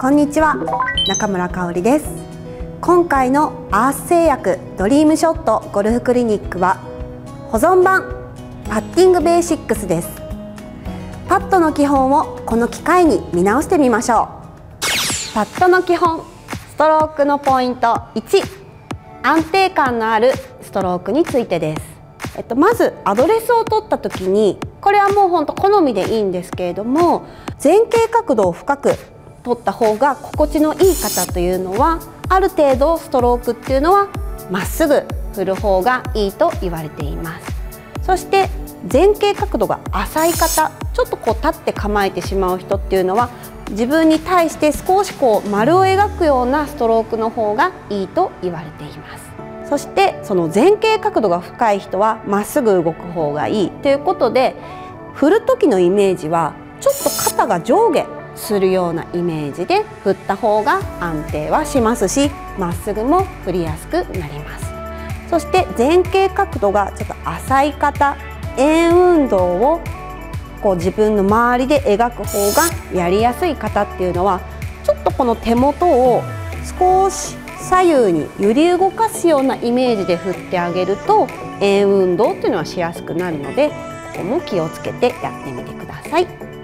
こんにちは。中村香織です。今回のアース製薬ドリームショットゴルフクリニックは保存版パッティングベーシックスです。パットの基本をこの機会に見直してみましょう。パットの基本ストロークのポイント1安定感のあるストロークについてです。えっと、まずアドレスを取った時にこれはもうほんと好みでいいんですけれども前傾角度を深く取った方が心地のいい方というのはある程度ストロークっていうのはまっすぐ振る方がいいと言われています。そして前傾角度が浅い方ちょっとこう立って構えてしまう人っていうのは自分に対して少しこう丸を描くようなストロークの方がいいと言われています。そしてその前傾角度が深い人はまっすぐ動く方がいいということで振る時のイメージはちょっと肩が上下するようなイメージで振った方が安定はしますしまっすぐも振りやすくなりますそして前傾角度がちょっと浅い方円運動をこう自分の周りで描く方がやりやすい方っていうのはちょっとこの手元を少し左右に揺り動かすようなイメージで振ってあげると円運動っていうのはしやすくなるのでここも気をつけてやってみてください。